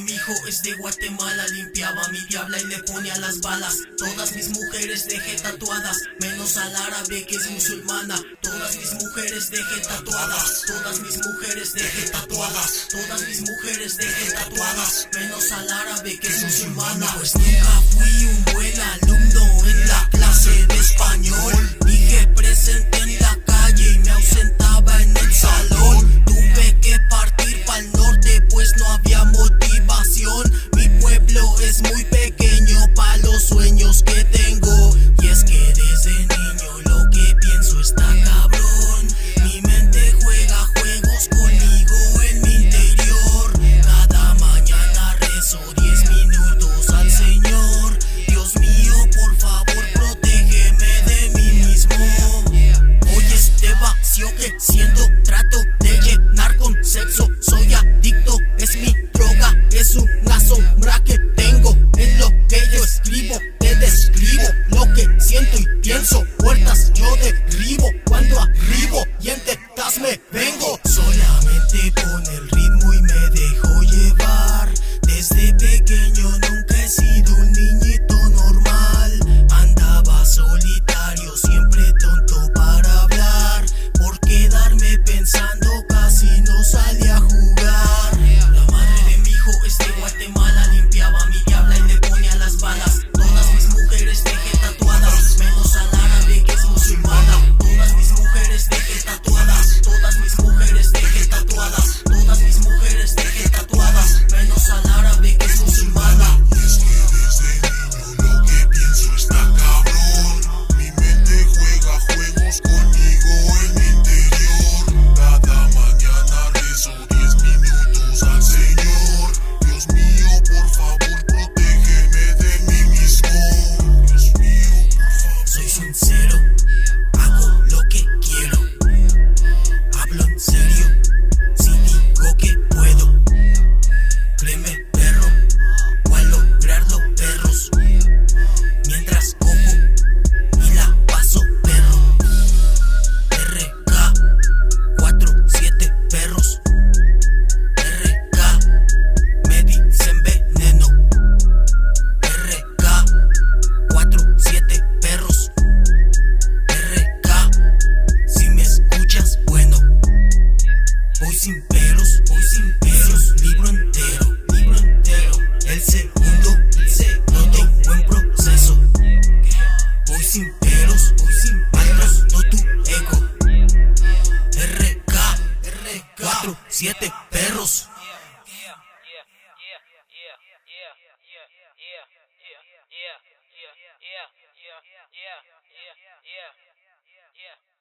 mi hijo es de Guatemala Limpiaba mi diabla y le ponía las balas. Todas mis mujeres dejé tatuadas Menos al árabe que es musulmana. Todas mis mujeres dejé tatuadas Todas mis mujeres dejé tatuadas Todas mis mujeres dejé tatuadas Menos al árabe que es musulmana. Pues nunca fui un buen Jesús. sin pelos o sin pelos, no tu ego. RK, RK, 7 perros. yeah, yeah, yeah, yeah, yeah, yeah, yeah, yeah, yeah, yeah, yeah, yeah.